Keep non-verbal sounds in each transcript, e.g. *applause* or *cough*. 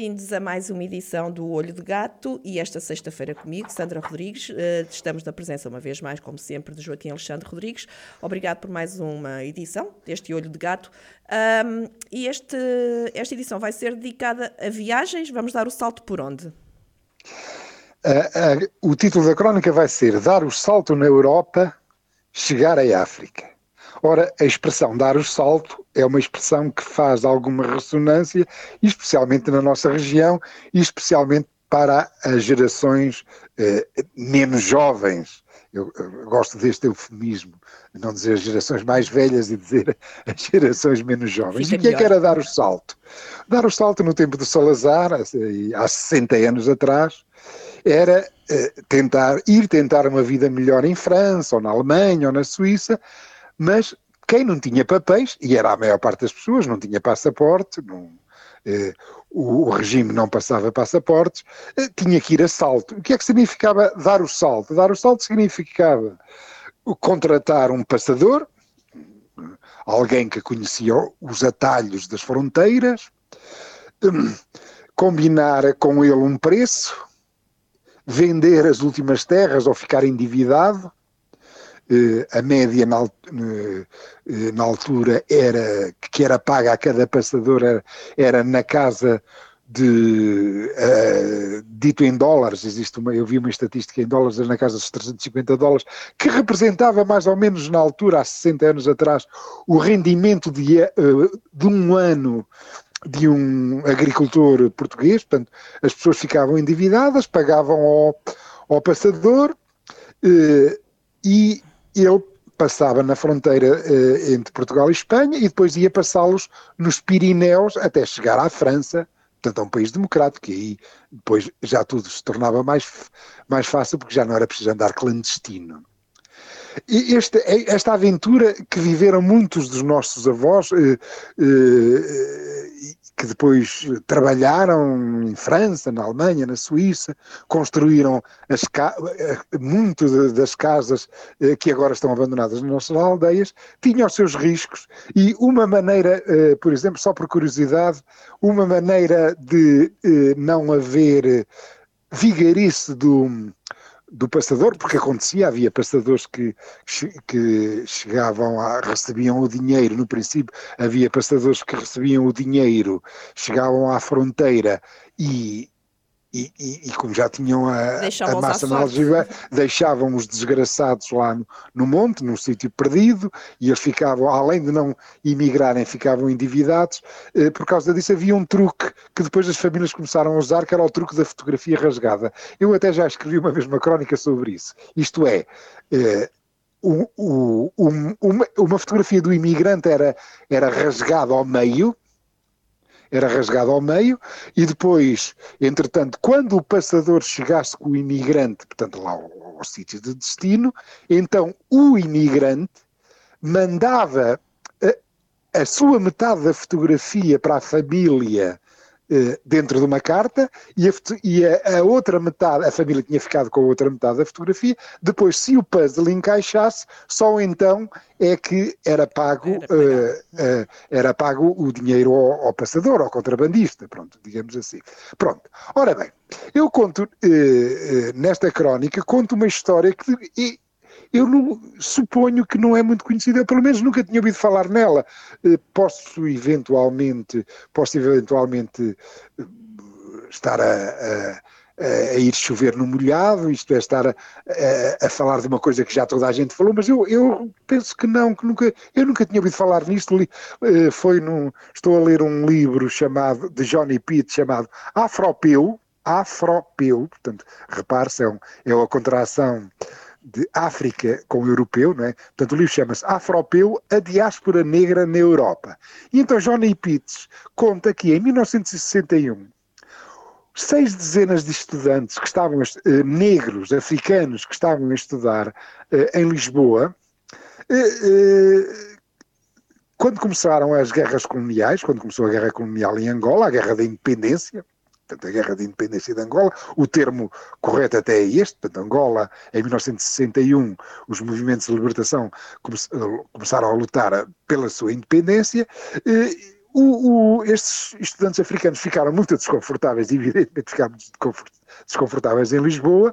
Bem-vindos a mais uma edição do Olho de Gato e esta sexta-feira comigo, Sandra Rodrigues. Eh, estamos na presença, uma vez mais, como sempre, de Joaquim Alexandre Rodrigues. Obrigado por mais uma edição deste Olho de Gato. Um, e este, esta edição vai ser dedicada a viagens. Vamos dar o salto por onde? Uh, uh, o título da crónica vai ser Dar o salto na Europa, chegar à África. Ora, a expressão dar o salto é uma expressão que faz alguma ressonância, especialmente na nossa região e especialmente para as gerações eh, menos jovens. Eu, eu, gosto deste eufemismo, não dizer as gerações mais velhas e dizer as gerações menos jovens. Fica e o que é que era dar o salto? Dar o salto no tempo do Salazar, há 60 anos atrás, era eh, tentar ir tentar uma vida melhor em França, ou na Alemanha, ou na Suíça, mas quem não tinha papéis, e era a maior parte das pessoas, não tinha passaporte, não, eh, o, o, regime não passava passaportes, eh, tinha que ir a salto. O que é que significava dar o salto? Dar o salto significava contratar um passador, alguém que conhecia os atalhos das fronteiras, combinar com ele um preço, vender as últimas terras ou ficar endividado, a média na, eh, na, altura era que era paga a cada passador era, era na casa de uh, dito em dólares, existe uma, eu vi uma estatística em dólares na casa dos 350 dólares, que representava mais ou menos na altura, há 60 anos atrás, o rendimento de, uh, de um ano de um agricultor português, portanto, as pessoas ficavam endividadas, pagavam ao, ao passador uh, e ele passava na fronteira eh, entre Portugal e Espanha e depois ia passá-los nos Pirineus até chegar à França, portanto a um país democrático, e aí depois já tudo se tornava mais, mais fácil porque já não era preciso andar clandestino. E este, esta aventura que viveram muitos dos nossos avós, eh, eh, que depois trabalharam em França, na Alemanha, na Suíça, construíram as muito das casas eh, que agora estão abandonadas nas nossas aldeias, tinham os seus riscos e uma maneira, eh, por exemplo, só por curiosidade, uma maneira de eh, não haver vigarice do do passador, porque acontecia, havia passadores que, que chegavam a, recebiam o dinheiro, no princípio havia passadores que recebiam o dinheiro, chegavam à fronteira e e, e, e, como já tinham a, a massa na algiva, deixavam os desgraçados lá no, no monte, num sítio perdido, e eles ficavam, além de não imigrarem, ficavam endividados. Eh, por causa disso havia um truque que depois as famílias começaram a usar, que era o truque da fotografia rasgada. Eu até já escrevi uma mesma crónica sobre isso. Isto é, eh, um, um, uma, uma fotografia do imigrante era, era rasgada ao meio, era rasgado ao meio, e depois, entretanto, quando o passador chegasse com o imigrante, portanto, lá ao, ao sítio de destino, então o imigrante mandava a, a sua metade da fotografia para a família dentro de uma carta e, a, e a, a, outra metade, a família tinha ficado com a outra metade da fotografia. Depois, se o puzzle encaixasse, só então é que era pago, era, uh, uh, era pago o dinheiro ao, ao, passador, ao contrabandista, pronto, digamos assim. Pronto. Ora bem, eu conto uh, nesta crónica, conto uma história que eu não, suponho que não é muito conhecida, eu pelo menos nunca tinha ouvido falar nela. Eh, posso eventualmente, posso eventualmente eh, estar a, a a ir chover no molhado, isto é, estar a, a, a, falar de uma coisa que já toda a gente falou, mas eu, eu penso que não, que nunca, eu nunca tinha ouvido falar nisto. Eh, foi num, estou a ler um livro chamado, de Johnny Pitt, chamado Afropeu, Afropeu, portanto, repare-se, é, um, é uma contração de África com europeu, não é? Portanto, o livro chama-se Afropeu, a diáspora negra na Europa. E então Johnny Pitts conta que em 1961 seis dezenas de estudantes que estavam, eh, negros, africanos, que estavam a estudar eh, em Lisboa, quando começaram as guerras coloniais, quando começou a guerra colonial em Angola, a guerra da independência, portanto, a Guerra de Independência de Angola. O termo correto até é este, portanto, Angola, em 1961, os movimentos de libertação começaram a lutar pela sua independência. O, o, estes estudantes africanos ficaram muito desconfortáveis, evidentemente ficaram desconfortáveis em Lisboa,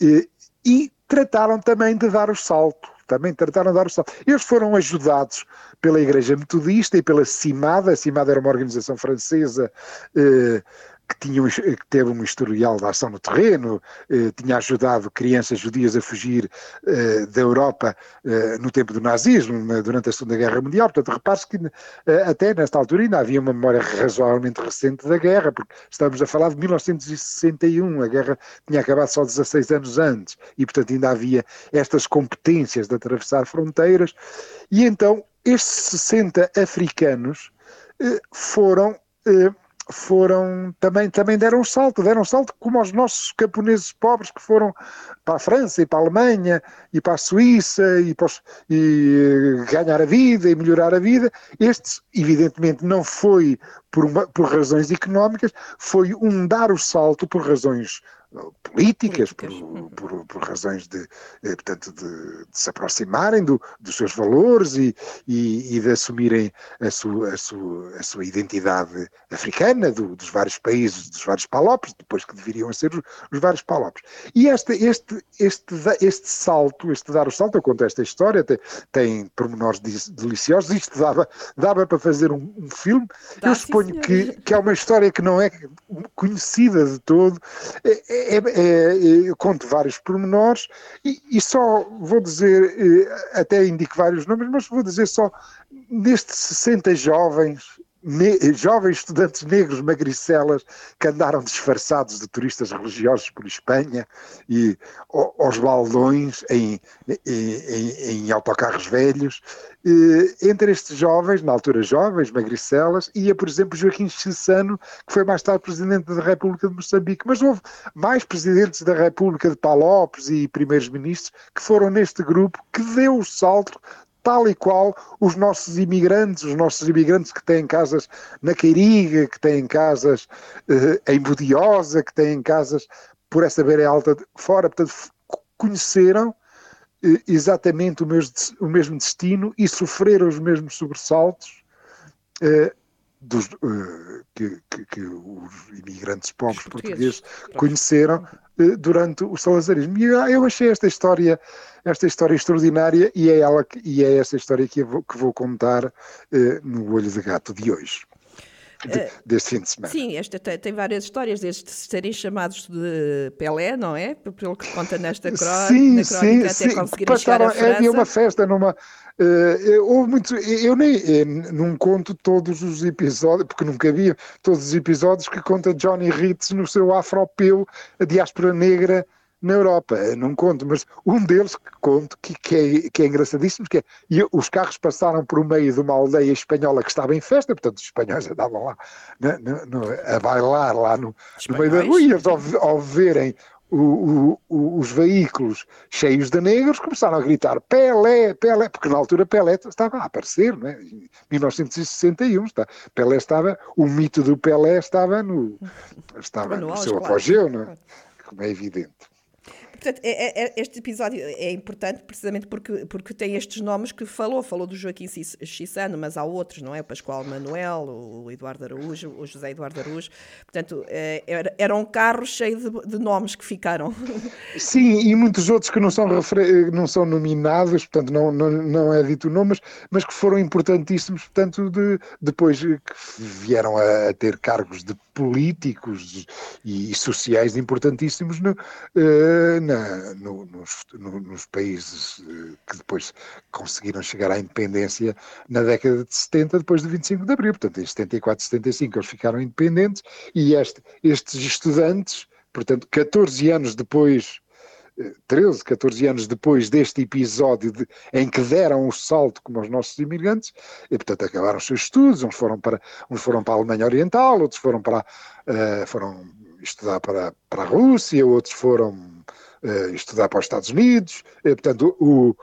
e, e trataram também de dar o salto também trataram de dar o salto. Eles foram ajudados pela Igreja Metodista e pela CIMAD, a CIMAD era uma organização francesa eh, que, tinha, que teve um historial de ação no terreno, eh, tinha ajudado crianças judias a fugir eh, da Europa eh, no tempo do nazismo, na, durante a Segunda Guerra Mundial. Portanto, repare-se que eh, até nesta altura ainda havia uma memória razoavelmente recente da guerra, porque estamos a falar de 1961, a guerra tinha acabado só 16 anos antes, e portanto ainda havia estas competências de atravessar fronteiras, e então estes 60 africanos eh, foram eh, foram também, também deram um salto, deram um salto como os nossos camponeses pobres que foram para a França e para a Alemanha e para a Suíça e, para os, e eh, ganhar a vida e melhorar a vida. Estes, evidentemente, não foi por, uma, por razões económicas, foi um dar o salto por razões políticas, por, uhum. por, por, razões de, eh, portanto, de, de se aproximarem do, dos seus valores e, e, e de assumirem a sua, a sua, a sua identidade africana, do, dos vários países, dos vários palopes, depois que deveriam ser os, os vários palopes. E este, este, este, este salto, este dar o salto, eu conto esta história, tem, tem pormenores deliciosos, isto dava, dava para fazer um, um filme, Dá eu suponho que, que é uma história que não é conhecida de todo, é, é, é, eu conto vários pormenores e, e, só vou dizer, eh, até indico vários nomes, mas vou dizer só, nestes 60 jovens jovens estudantes negros magricelas que andaram disfarçados de turistas religiosos por Espanha e aos baldões em, em, em autocarros velhos. Entre estes jovens, na altura jovens, magricelas, ia, por exemplo, Joaquim Chissano, que foi mais tarde presidente da República de Moçambique. Mas houve mais presidentes da República de Palopes e primeiros ministros que foram neste grupo que deu o salto tal e qual os nossos imigrantes, os nossos imigrantes que têm casas na Queiriga, que têm casas eh, em Budiosa, que têm casas por essa beira alta de fora, portanto, conheceram eh, exatamente o mesmo, o mesmo, destino e sofreram os mesmos sobressaltos eh, dos, que, que, que, os imigrantes pobres portugueses, portugueses conheceram durante o salazarismo. E eu achei esta história esta história extraordinária e é, ela, e é essa história que, vou, que vou contar eh, no Olho de Gato de hoje. De, eh, deste fim de semana. Sim, esta tem, tem, várias histórias, desde serem chamados de Pelé, não é? Pelo que conta nesta crónica, sim, na crónica sim, até sim. França. Havia uma festa numa... Uh, houve muito, eu nem eu não conto todos os episódios, porque nunca havia todos os episódios que conta Johnny Ritz no seu afropeu, a diáspora negra na Europa, não conto, mas um deles que conto, que, que, é, que é engraçadíssimo, que é, os carros passaram por meio de uma aldeia espanhola que estava em festa, portanto os espanhóis andavam lá no, no, a bailar lá no, no, meio da rua, e eles ao, ao verem o, o, os veículos cheios de negros começaram a gritar Pelé, Pelé, porque na altura Pelé estava a aparecer, né? em 1961, está, Pelé estava, o mito do Pelé estava no, estava no, no seu apogeu, né? como é evidente. Portanto, é, é, é, este episódio é importante precisamente porque, porque tem estes nomes que falou. Falou do Joaquim Chissano, mas há outros, não é? O Pascoal Manuel, o Eduardo Araújo, o José Eduardo Araújo. Portanto, é, era, era um carro cheio de, de, nomes que ficaram. *laughs* Sim, e muitos outros que não são, não são nominados, portanto, não, não, não é dito o nome, mas, que foram importantíssimos, portanto, de, depois que vieram a, a ter cargos de políticos e, e sociais importantíssimos no, uh, na, no, nos, no, nos, países uh, que depois conseguiram chegar à independência na década de 70, depois de 25 de Abril. Portanto, em 74, 75 eles ficaram independentes e este, estes estudantes, portanto, 14 anos depois 13, 14 anos depois deste episódio de, em que deram o salto como os nossos imigrantes, e portanto acabaram os seus estudos, uns foram para, uns foram para a Alemanha Oriental, outros foram para uh, foram estudar para, para a Rússia, outros foram estudar para os Estados Unidos, e, portanto o,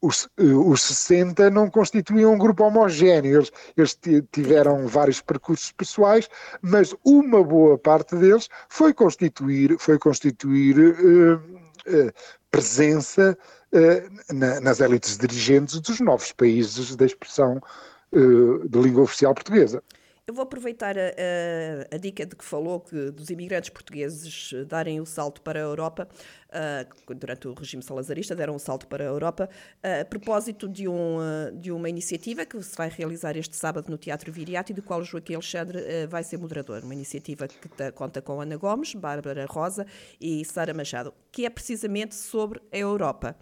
os, os 60 não constituíam um grupo homogéneo, eles, eles tiveram vários percursos pessoais, mas uma boa parte deles foi constituir, foi constituir presença na, nas élites dirigentes dos novos países da expressão de língua oficial portuguesa. Eu vou aproveitar a, a, a, dica de que falou que dos imigrantes portugueses darem o salto para a Europa, uh, durante o regime salazarista, deram o salto para a Europa, uh, a propósito de, um, uh, de uma iniciativa que se vai realizar este sábado no Teatro Viriato e do qual Joaquim Alexandre vai ser moderador. Uma iniciativa que conta com Ana Gomes, Bárbara Rosa e Sara Machado, que é precisamente sobre a Europa.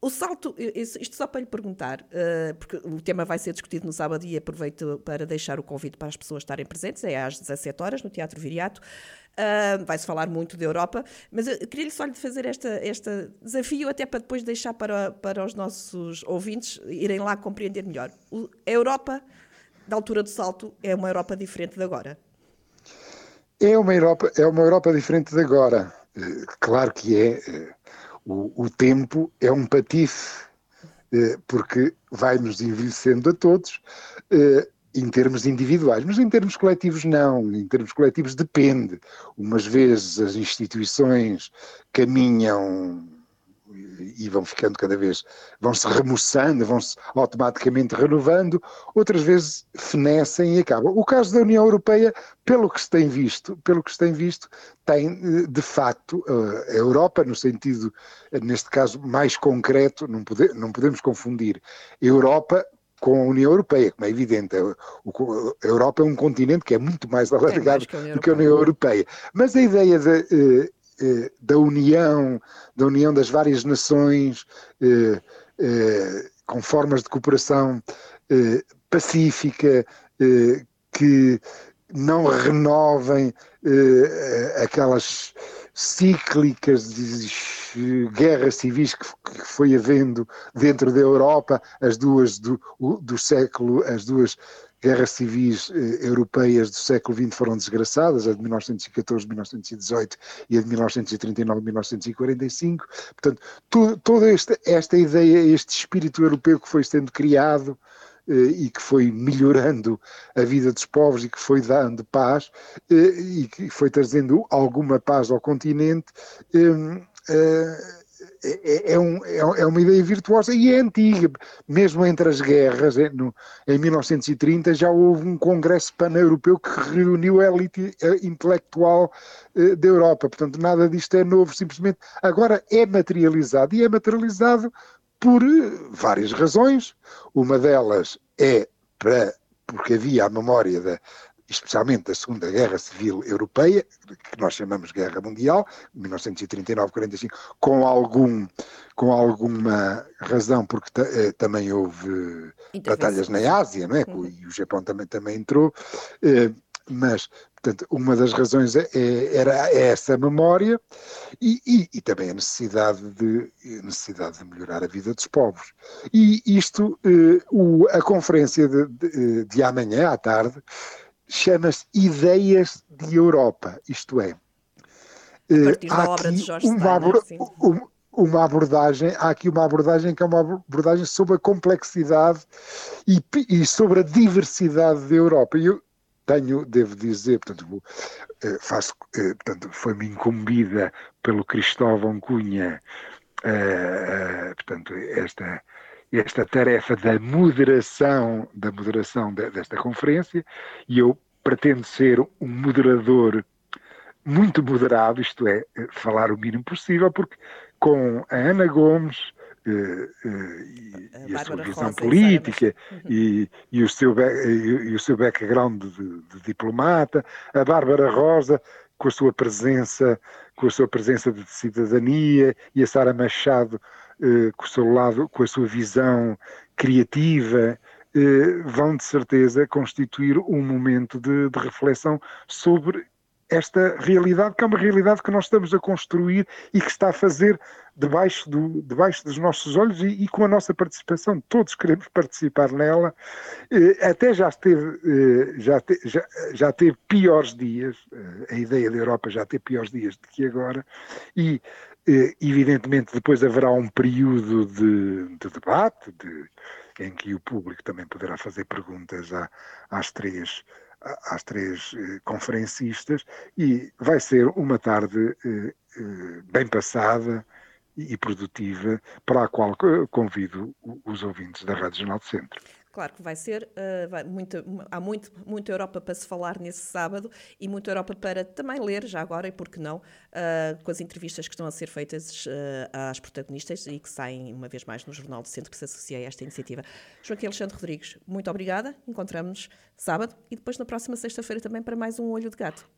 O salto, isto só para lhe perguntar, uh, porque o tema vai ser discutido no sábado e aproveito para deixar o convite para as pessoas estarem presentes, é às 17 horas no Teatro Viriato. Uh, Vai-se falar muito da Europa, mas eu queria-lhe só lhe fazer este esta desafio, até para depois deixar para, para os nossos ouvintes irem lá compreender melhor. A Europa, da altura do salto, é uma Europa diferente de agora? É uma Europa, é uma Europa diferente de agora. Eh, claro que é eh, o, o tempo é um patife, eh, porque vai-nos envelhecendo a todos, eh, em termos individuais, mas em termos coletivos não, em termos coletivos depende. Umas vezes as instituições caminham e vão ficando cada vez, vão se remoçando, vão se automaticamente renovando, outras vezes fenecem e acabam. O caso da União Europeia, pelo que se tem visto, pelo que se tem visto, tem de facto a Europa, no sentido, neste caso, mais concreto, não, pode, não podemos confundir Europa com a União Europeia, como é evidente. A Europa é um continente que é muito mais alargado é do que a União Europeia. Mas a ideia de eh, eh, da união, da união das várias nações, eh, eh, com formas de cooperação pacífica, que não renovem aquelas cíclicas guerras civis que, foi havendo dentro da Europa, as duas do, do século, as duas guerras civis eh, europeias do século XX foram desgraçadas, a de 1914, 1918 e a de 1939, 1945. Portanto, toda esta, esta ideia, este espírito europeu que foi sendo criado eh, e que foi melhorando a vida dos povos e que foi dando paz eh, e que foi trazendo alguma paz ao continente. É, é, é, um, é, uma ideia virtuosa e é antiga. Mesmo entre as guerras, em 1930, já houve um congresso pan-europeu que reuniu a elite eh, intelectual eh, da Europa. Portanto, nada disto é novo, simplesmente agora é materializado. E é materializado por eh, várias razões. Uma delas é para, porque havia a memória da, especialmente da Segunda Guerra Civil Europeia, que nós chamamos Guerra Mundial, 1939-45, com algum com alguma razão, porque eh, também houve batalhas na Ásia, não é? Uhum. E o Japão também, também entrou, eh, mas, portanto, uma das razões é, é era essa memória e, e, e, também a necessidade de, necessidade de melhorar a vida dos povos. E isto, eh, o, a conferência de, de, de amanhã à tarde, chama-se Ideias de Europa, isto é. Uh, há aqui uma, uma abordagem, há aqui uma abordagem que é uma abordagem sobre a complexidade e, e sobre a diversidade da Europa. E eu tenho, devo dizer, portanto, eh, faço, eh, portanto, foi-me incumbida pelo Cristóvão Cunha, portanto, esta esta tarefa da moderação, da moderação desta conferência, e eu pretendo ser um moderador muito moderado, isto é, falar o mínimo possível, porque com a Ana Gomes uh, uh, e, a, e a sua visão política e, e, o seu, e, o seu background de, de diplomata, a Bárbara Rosa com a sua presença, com a sua presença de cidadania e a Sara Machado eh, com o seu lado, com a sua visão criativa, eh, vão de certeza constituir um momento de, de reflexão sobre esta realidade, que é uma realidade que nós estamos a construir e que está a fazer debaixo, do, debaixo dos nossos olhos e, e com a nossa participação. Todos queremos participar nela. Eh, até já esteve, eh, já, já, já teve piores dias, eh, a ideia da Europa já teve piores dias do que agora, e evidentemente depois haverá um período de, de debate, de, em que o público também poderá fazer perguntas à, às três às três eh, conferencistas e vai ser uma tarde eh, eh, bem passada e produtiva para a qual convido os ouvintes da Rádio Jornal do Centro. Claro que vai ser, uh, vai, muita, há muito, muita Europa para se falar nesse sábado e muita Europa para também ler, já agora, e por que não, uh, com as entrevistas que estão a ser feitas uh, às protagonistas e que saem uma vez mais no Jornal do Centro que se associa a esta iniciativa. Joaquim Alexandre Rodrigues, muito obrigada, encontramos-nos sábado e depois na próxima sexta-feira também para mais um Olho de Gato.